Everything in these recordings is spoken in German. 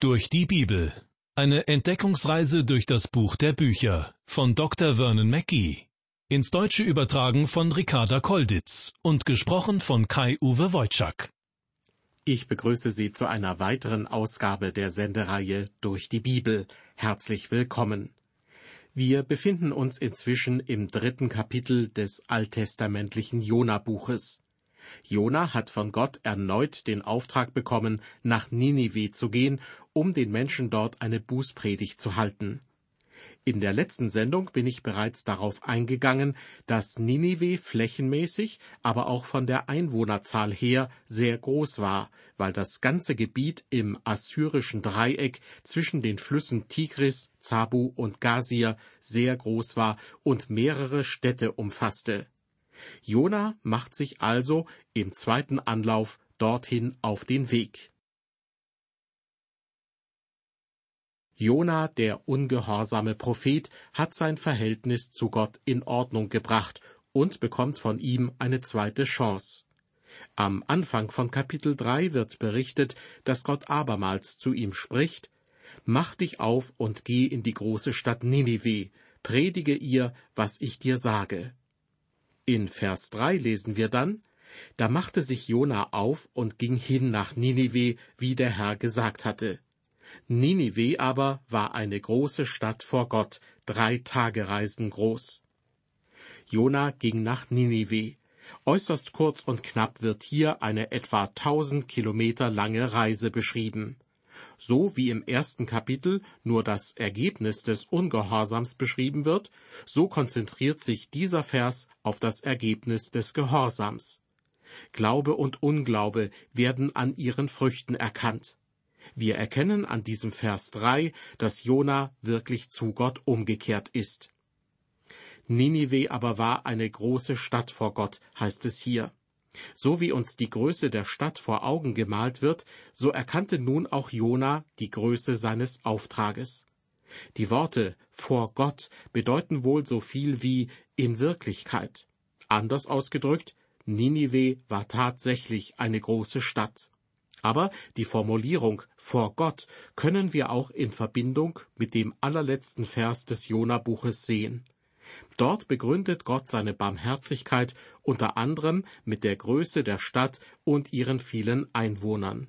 Durch die Bibel. Eine Entdeckungsreise durch das Buch der Bücher von Dr. Vernon Mackey. Ins Deutsche übertragen von Ricarda Kolditz und gesprochen von Kai-Uwe Wojczak. Ich begrüße Sie zu einer weiteren Ausgabe der Sendereihe Durch die Bibel. Herzlich willkommen. Wir befinden uns inzwischen im dritten Kapitel des alttestamentlichen Jona-Buches. Jona hat von Gott erneut den Auftrag bekommen, nach Ninive zu gehen, um den Menschen dort eine Bußpredigt zu halten. In der letzten Sendung bin ich bereits darauf eingegangen, dass Ninive flächenmäßig, aber auch von der Einwohnerzahl her sehr groß war, weil das ganze Gebiet im assyrischen Dreieck zwischen den Flüssen Tigris, Zabu und Gazir sehr groß war und mehrere Städte umfasste. Jona macht sich also im zweiten Anlauf dorthin auf den Weg. Jona, der ungehorsame Prophet, hat sein Verhältnis zu Gott in Ordnung gebracht und bekommt von ihm eine zweite Chance. Am Anfang von Kapitel 3 wird berichtet, dass Gott abermals zu ihm spricht, Mach dich auf und geh in die große Stadt Ninive, predige ihr, was ich dir sage. In Vers 3 lesen wir dann, da machte sich Jona auf und ging hin nach Ninive, wie der Herr gesagt hatte. Ninive aber war eine große Stadt vor Gott, drei Tagereisen groß. Jona ging nach Ninive. Äußerst kurz und knapp wird hier eine etwa tausend Kilometer lange Reise beschrieben so wie im ersten Kapitel nur das Ergebnis des Ungehorsams beschrieben wird, so konzentriert sich dieser Vers auf das Ergebnis des Gehorsams. Glaube und Unglaube werden an ihren Früchten erkannt. Wir erkennen an diesem Vers drei, dass Jona wirklich zu Gott umgekehrt ist. Ninive aber war eine große Stadt vor Gott, heißt es hier. So wie uns die Größe der Stadt vor Augen gemalt wird, so erkannte nun auch Jona die Größe seines Auftrages. Die Worte vor Gott bedeuten wohl so viel wie in Wirklichkeit. Anders ausgedrückt, Ninive war tatsächlich eine große Stadt. Aber die Formulierung vor Gott können wir auch in Verbindung mit dem allerletzten Vers des Jona-Buches sehen. Dort begründet Gott seine Barmherzigkeit unter anderem mit der Größe der Stadt und ihren vielen Einwohnern.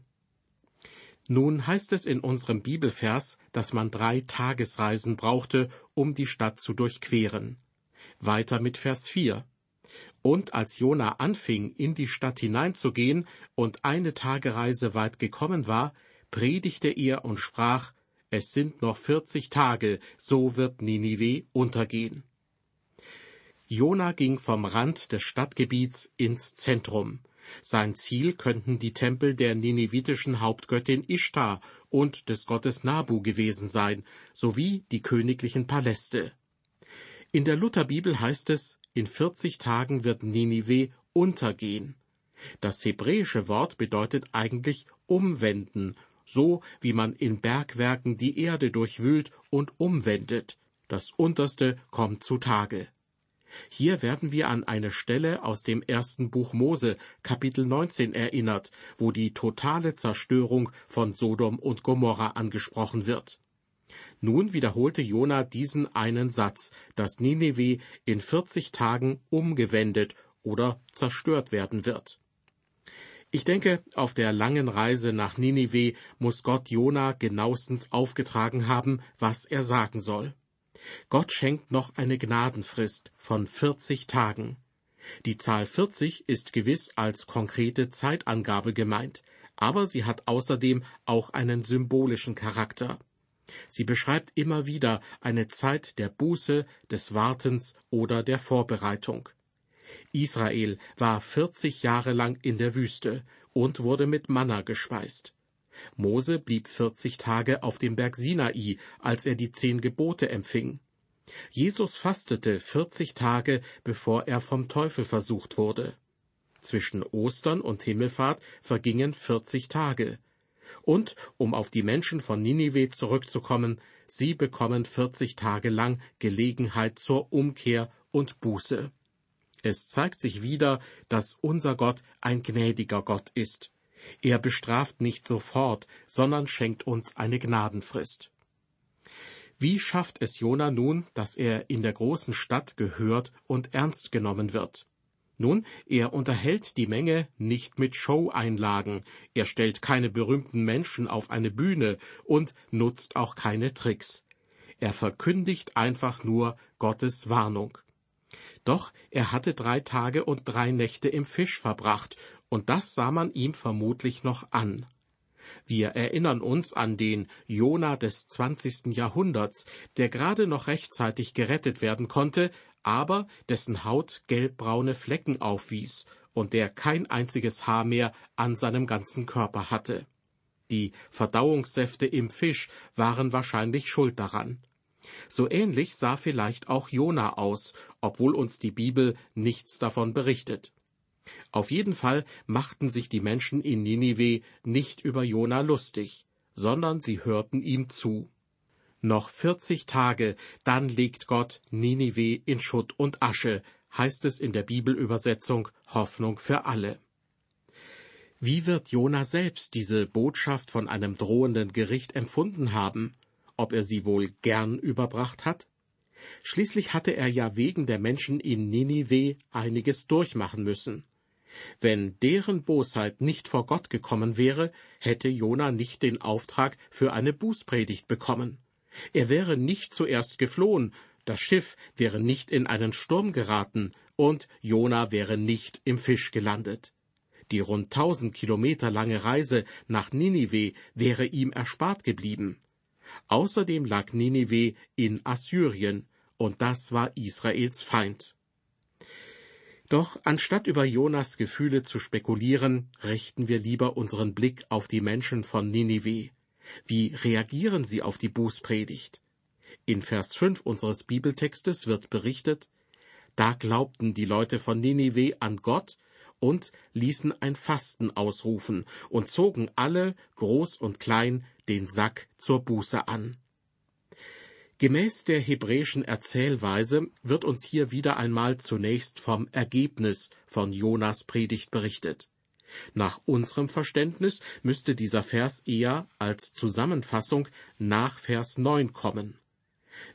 Nun heißt es in unserem Bibelvers, dass man drei Tagesreisen brauchte, um die Stadt zu durchqueren. Weiter mit Vers 4. Und als Jona anfing, in die Stadt hineinzugehen und eine Tagereise weit gekommen war, predigte er und sprach, es sind noch vierzig Tage, so wird Ninive untergehen. Jona ging vom Rand des Stadtgebiets ins Zentrum. Sein Ziel könnten die Tempel der ninevitischen Hauptgöttin Ishtar und des Gottes Nabu gewesen sein, sowie die königlichen Paläste. In der Lutherbibel heißt es, in vierzig Tagen wird Ninive untergehen. Das hebräische Wort bedeutet eigentlich umwenden, so wie man in Bergwerken die Erde durchwühlt und umwendet. Das Unterste kommt zutage. Hier werden wir an eine Stelle aus dem ersten Buch Mose, Kapitel 19 erinnert, wo die totale Zerstörung von Sodom und Gomorra angesprochen wird. Nun wiederholte Jona diesen einen Satz, dass Nineveh in 40 Tagen umgewendet oder zerstört werden wird. Ich denke, auf der langen Reise nach Ninive muss Gott Jona genauestens aufgetragen haben, was er sagen soll. Gott schenkt noch eine Gnadenfrist von 40 Tagen. Die Zahl 40 ist gewiss als konkrete Zeitangabe gemeint, aber sie hat außerdem auch einen symbolischen Charakter. Sie beschreibt immer wieder eine Zeit der Buße, des Wartens oder der Vorbereitung. Israel war 40 Jahre lang in der Wüste und wurde mit Manna gespeist. Mose blieb 40 Tage auf dem Berg Sinai, als er die zehn Gebote empfing. Jesus fastete 40 Tage, bevor er vom Teufel versucht wurde. Zwischen Ostern und Himmelfahrt vergingen 40 Tage. Und, um auf die Menschen von Ninive zurückzukommen, sie bekommen 40 Tage lang Gelegenheit zur Umkehr und Buße. Es zeigt sich wieder, dass unser Gott ein gnädiger Gott ist. Er bestraft nicht sofort, sondern schenkt uns eine Gnadenfrist. Wie schafft es Jona nun, dass er in der großen Stadt gehört und ernst genommen wird? Nun, er unterhält die Menge nicht mit Show-Einlagen, er stellt keine berühmten Menschen auf eine Bühne und nutzt auch keine Tricks. Er verkündigt einfach nur Gottes Warnung. Doch er hatte drei Tage und drei Nächte im Fisch verbracht, und das sah man ihm vermutlich noch an. Wir erinnern uns an den Jona des zwanzigsten Jahrhunderts, der gerade noch rechtzeitig gerettet werden konnte, aber dessen Haut gelbbraune Flecken aufwies und der kein einziges Haar mehr an seinem ganzen Körper hatte. Die Verdauungssäfte im Fisch waren wahrscheinlich schuld daran. So ähnlich sah vielleicht auch Jona aus, obwohl uns die Bibel nichts davon berichtet. Auf jeden Fall machten sich die Menschen in Ninive nicht über Jona lustig, sondern sie hörten ihm zu. Noch vierzig Tage, dann legt Gott Ninive in Schutt und Asche, heißt es in der Bibelübersetzung Hoffnung für alle. Wie wird Jona selbst diese Botschaft von einem drohenden Gericht empfunden haben? Ob er sie wohl gern überbracht hat? Schließlich hatte er ja wegen der Menschen in Ninive einiges durchmachen müssen. Wenn deren Bosheit nicht vor Gott gekommen wäre, hätte Jona nicht den Auftrag für eine Bußpredigt bekommen. Er wäre nicht zuerst geflohen, das Schiff wäre nicht in einen Sturm geraten und Jona wäre nicht im Fisch gelandet. Die rund tausend Kilometer lange Reise nach Ninive wäre ihm erspart geblieben. Außerdem lag Ninive in Assyrien, und das war Israels Feind. Doch anstatt über Jonas Gefühle zu spekulieren, richten wir lieber unseren Blick auf die Menschen von Ninive. Wie reagieren sie auf die Bußpredigt? In Vers 5 unseres Bibeltextes wird berichtet, da glaubten die Leute von Ninive an Gott und ließen ein Fasten ausrufen und zogen alle, groß und klein, den Sack zur Buße an. Gemäß der hebräischen Erzählweise wird uns hier wieder einmal zunächst vom Ergebnis von Jonas Predigt berichtet. Nach unserem Verständnis müsste dieser Vers eher als Zusammenfassung nach Vers 9 kommen.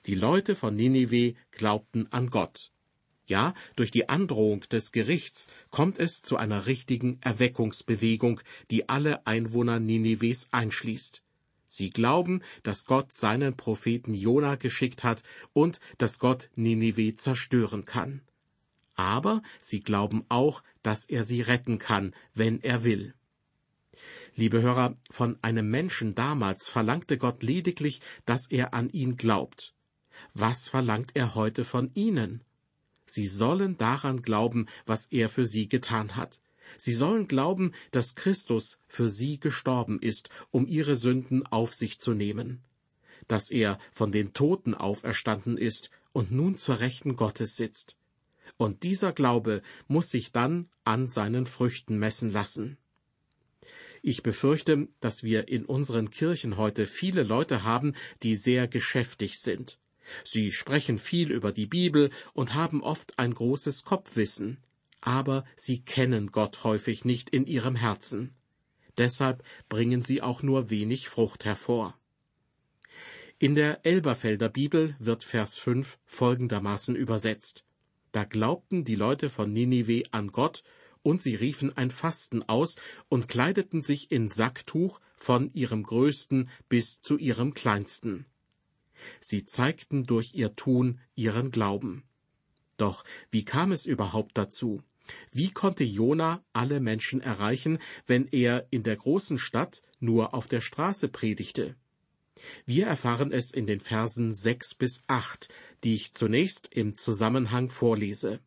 Die Leute von Ninive glaubten an Gott. Ja, durch die Androhung des Gerichts kommt es zu einer richtigen Erweckungsbewegung, die alle Einwohner Ninives einschließt. Sie glauben, dass Gott seinen Propheten Jona geschickt hat und dass Gott Ninive zerstören kann. Aber sie glauben auch, dass er sie retten kann, wenn er will. Liebe Hörer, von einem Menschen damals verlangte Gott lediglich, dass er an ihn glaubt. Was verlangt er heute von ihnen? Sie sollen daran glauben, was er für sie getan hat. Sie sollen glauben, dass Christus für sie gestorben ist, um ihre Sünden auf sich zu nehmen, dass er von den Toten auferstanden ist und nun zur Rechten Gottes sitzt. Und dieser Glaube muss sich dann an seinen Früchten messen lassen. Ich befürchte, dass wir in unseren Kirchen heute viele Leute haben, die sehr geschäftig sind. Sie sprechen viel über die Bibel und haben oft ein großes Kopfwissen aber sie kennen Gott häufig nicht in ihrem Herzen. Deshalb bringen sie auch nur wenig Frucht hervor. In der Elberfelder Bibel wird Vers 5 folgendermaßen übersetzt. Da glaubten die Leute von Ninive an Gott, und sie riefen ein Fasten aus und kleideten sich in Sacktuch von ihrem größten bis zu ihrem kleinsten. Sie zeigten durch ihr Tun ihren Glauben. Doch wie kam es überhaupt dazu? Wie konnte Jona alle Menschen erreichen, wenn er in der großen Stadt nur auf der Straße predigte? Wir erfahren es in den Versen sechs bis acht, die ich zunächst im Zusammenhang vorlese.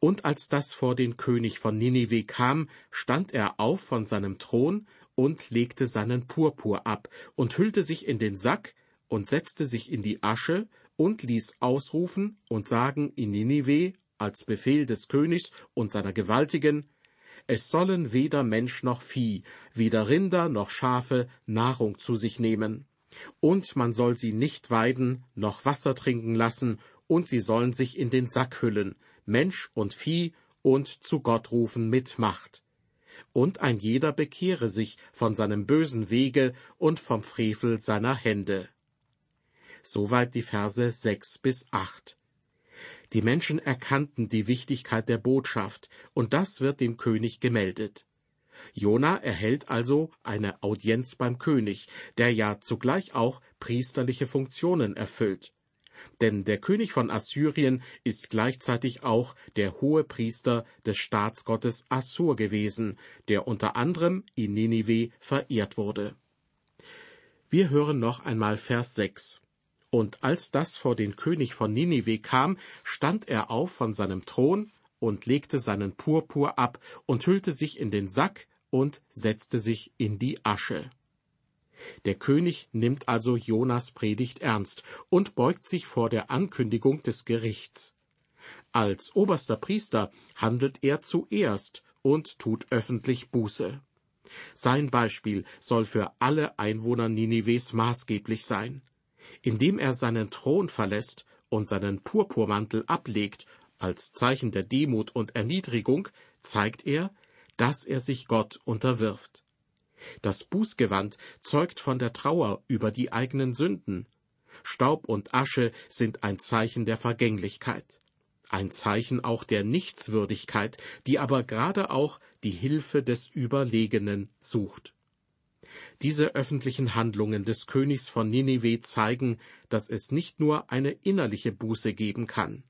Und als das vor den König von Ninive kam, stand er auf von seinem Thron und legte seinen Purpur ab und hüllte sich in den Sack und setzte sich in die Asche und ließ ausrufen und sagen in Ninive als Befehl des Königs und seiner Gewaltigen, es sollen weder Mensch noch Vieh, weder Rinder noch Schafe Nahrung zu sich nehmen. Und man soll sie nicht weiden, noch Wasser trinken lassen, und sie sollen sich in den Sack hüllen, Mensch und Vieh, und zu Gott rufen mit Macht. und ein jeder bekehre sich von seinem bösen Wege und vom Frevel seiner Hände. Soweit die Verse sechs bis acht. Die Menschen erkannten die Wichtigkeit der Botschaft, und das wird dem König gemeldet. Jona erhält also eine Audienz beim König, der ja zugleich auch priesterliche Funktionen erfüllt. Denn der König von Assyrien ist gleichzeitig auch der hohe Priester des Staatsgottes Assur gewesen, der unter anderem in Ninive verehrt wurde. Wir hören noch einmal Vers 6. Und als das vor den König von Ninive kam, stand er auf von seinem Thron und legte seinen Purpur ab und hüllte sich in den Sack und setzte sich in die Asche. Der König nimmt also Jonas Predigt ernst und beugt sich vor der Ankündigung des Gerichts. Als oberster Priester handelt er zuerst und tut öffentlich Buße. Sein Beispiel soll für alle Einwohner Ninives maßgeblich sein. Indem er seinen Thron verlässt und seinen Purpurmantel ablegt, als Zeichen der Demut und Erniedrigung, zeigt er, dass er sich Gott unterwirft. Das Bußgewand zeugt von der Trauer über die eigenen Sünden. Staub und Asche sind ein Zeichen der Vergänglichkeit, ein Zeichen auch der Nichtswürdigkeit, die aber gerade auch die Hilfe des Überlegenen sucht. Diese öffentlichen Handlungen des Königs von Ninive zeigen, dass es nicht nur eine innerliche Buße geben kann.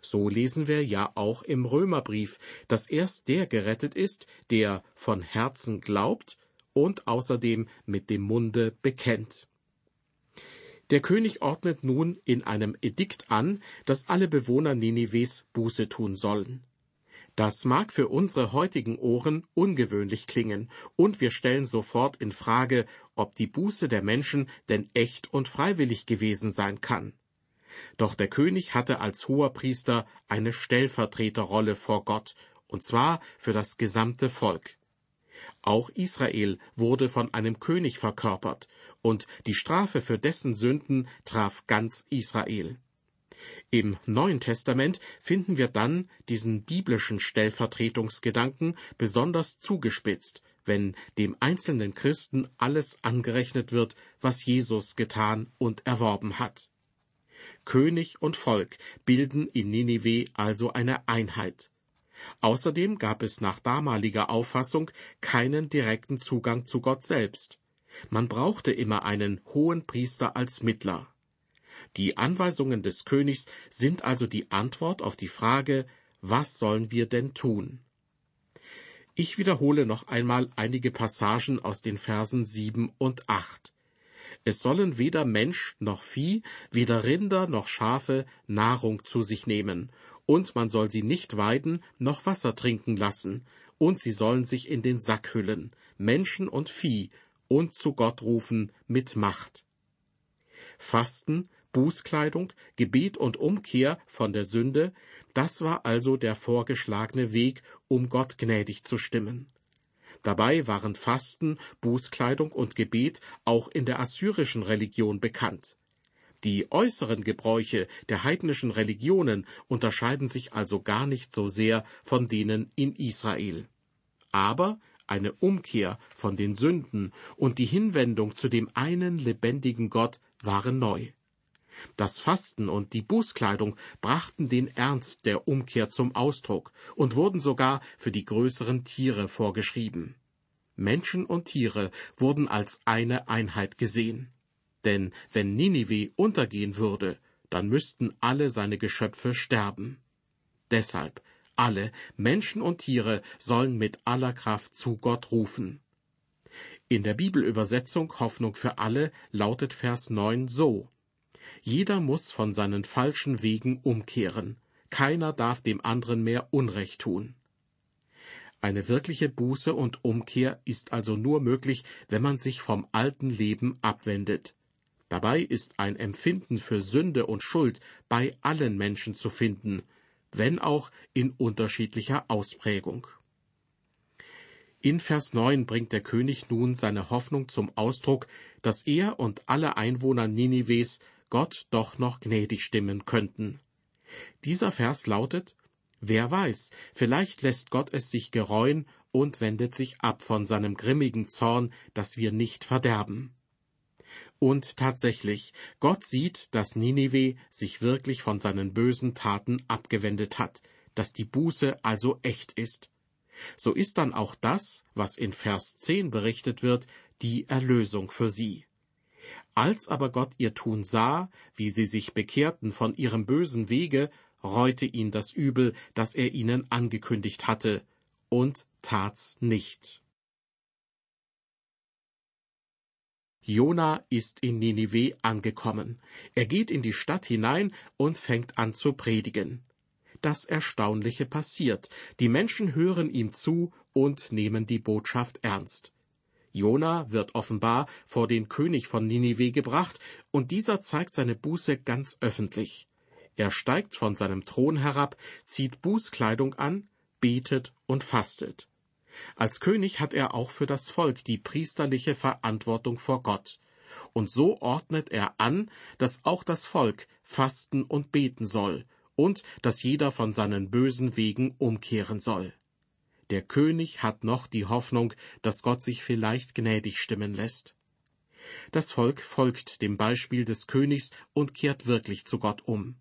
So lesen wir ja auch im Römerbrief, dass erst der gerettet ist, der von Herzen glaubt und außerdem mit dem Munde bekennt. Der König ordnet nun in einem Edikt an, dass alle Bewohner Ninives Buße tun sollen. Das mag für unsere heutigen Ohren ungewöhnlich klingen, und wir stellen sofort in Frage, ob die Buße der Menschen denn echt und freiwillig gewesen sein kann. Doch der König hatte als Hoherpriester eine Stellvertreterrolle vor Gott, und zwar für das gesamte Volk. Auch Israel wurde von einem König verkörpert, und die Strafe für dessen Sünden traf ganz Israel. Im Neuen Testament finden wir dann diesen biblischen Stellvertretungsgedanken besonders zugespitzt, wenn dem einzelnen Christen alles angerechnet wird, was Jesus getan und erworben hat. König und Volk bilden in Ninive also eine Einheit. Außerdem gab es nach damaliger Auffassung keinen direkten Zugang zu Gott selbst. Man brauchte immer einen hohen Priester als Mittler. Die Anweisungen des Königs sind also die Antwort auf die Frage, was sollen wir denn tun? Ich wiederhole noch einmal einige Passagen aus den Versen sieben und acht. Es sollen weder Mensch noch Vieh, weder Rinder noch Schafe Nahrung zu sich nehmen, und man soll sie nicht weiden noch Wasser trinken lassen, und sie sollen sich in den Sack hüllen, Menschen und Vieh, und zu Gott rufen mit Macht. Fasten, Bußkleidung, Gebet und Umkehr von der Sünde, das war also der vorgeschlagene Weg, um Gott gnädig zu stimmen. Dabei waren Fasten, Bußkleidung und Gebet auch in der assyrischen Religion bekannt. Die äußeren Gebräuche der heidnischen Religionen unterscheiden sich also gar nicht so sehr von denen in Israel. Aber eine Umkehr von den Sünden und die Hinwendung zu dem einen lebendigen Gott waren neu. Das Fasten und die Bußkleidung brachten den Ernst der Umkehr zum Ausdruck und wurden sogar für die größeren Tiere vorgeschrieben. Menschen und Tiere wurden als eine Einheit gesehen. Denn wenn Ninive untergehen würde, dann müssten alle seine Geschöpfe sterben. Deshalb alle Menschen und Tiere sollen mit aller Kraft zu Gott rufen. In der Bibelübersetzung Hoffnung für alle lautet Vers 9 so jeder muss von seinen falschen Wegen umkehren. Keiner darf dem anderen mehr Unrecht tun. Eine wirkliche Buße und Umkehr ist also nur möglich, wenn man sich vom alten Leben abwendet. Dabei ist ein Empfinden für Sünde und Schuld bei allen Menschen zu finden, wenn auch in unterschiedlicher Ausprägung. In Vers 9 bringt der König nun seine Hoffnung zum Ausdruck, dass er und alle Einwohner Ninives Gott doch noch gnädig stimmen könnten. Dieser Vers lautet Wer weiß, vielleicht lässt Gott es sich gereuen und wendet sich ab von seinem grimmigen Zorn, dass wir nicht verderben. Und tatsächlich, Gott sieht, dass Ninive sich wirklich von seinen bösen Taten abgewendet hat, dass die Buße also echt ist. So ist dann auch das, was in Vers 10 berichtet wird, die Erlösung für sie. Als aber Gott ihr Tun sah, wie sie sich bekehrten von ihrem bösen Wege, reute ihn das Übel, das er ihnen angekündigt hatte, und tat's nicht. Jona ist in Ninive angekommen. Er geht in die Stadt hinein und fängt an zu predigen. Das Erstaunliche passiert. Die Menschen hören ihm zu und nehmen die Botschaft ernst. Jona wird offenbar vor den König von Ninive gebracht, und dieser zeigt seine Buße ganz öffentlich. Er steigt von seinem Thron herab, zieht Bußkleidung an, betet und fastet. Als König hat er auch für das Volk die priesterliche Verantwortung vor Gott. Und so ordnet er an, dass auch das Volk fasten und beten soll und dass jeder von seinen bösen Wegen umkehren soll. Der König hat noch die Hoffnung, dass Gott sich vielleicht gnädig stimmen lässt. Das Volk folgt dem Beispiel des Königs und kehrt wirklich zu Gott um.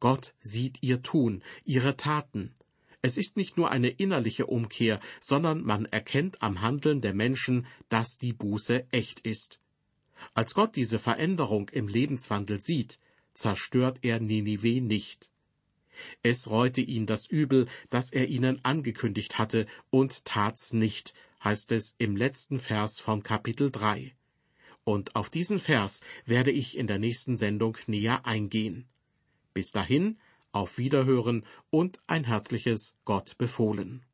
Gott sieht ihr Tun, ihre Taten, es ist nicht nur eine innerliche Umkehr, sondern man erkennt am Handeln der Menschen, dass die Buße echt ist. Als Gott diese Veränderung im Lebenswandel sieht, zerstört er Ninive nicht. Es reute ihn das Übel, das er ihnen angekündigt hatte, und tat's nicht, heißt es im letzten Vers von Kapitel 3. Und auf diesen Vers werde ich in der nächsten Sendung näher eingehen. Bis dahin auf Wiederhören und ein herzliches Gott befohlen.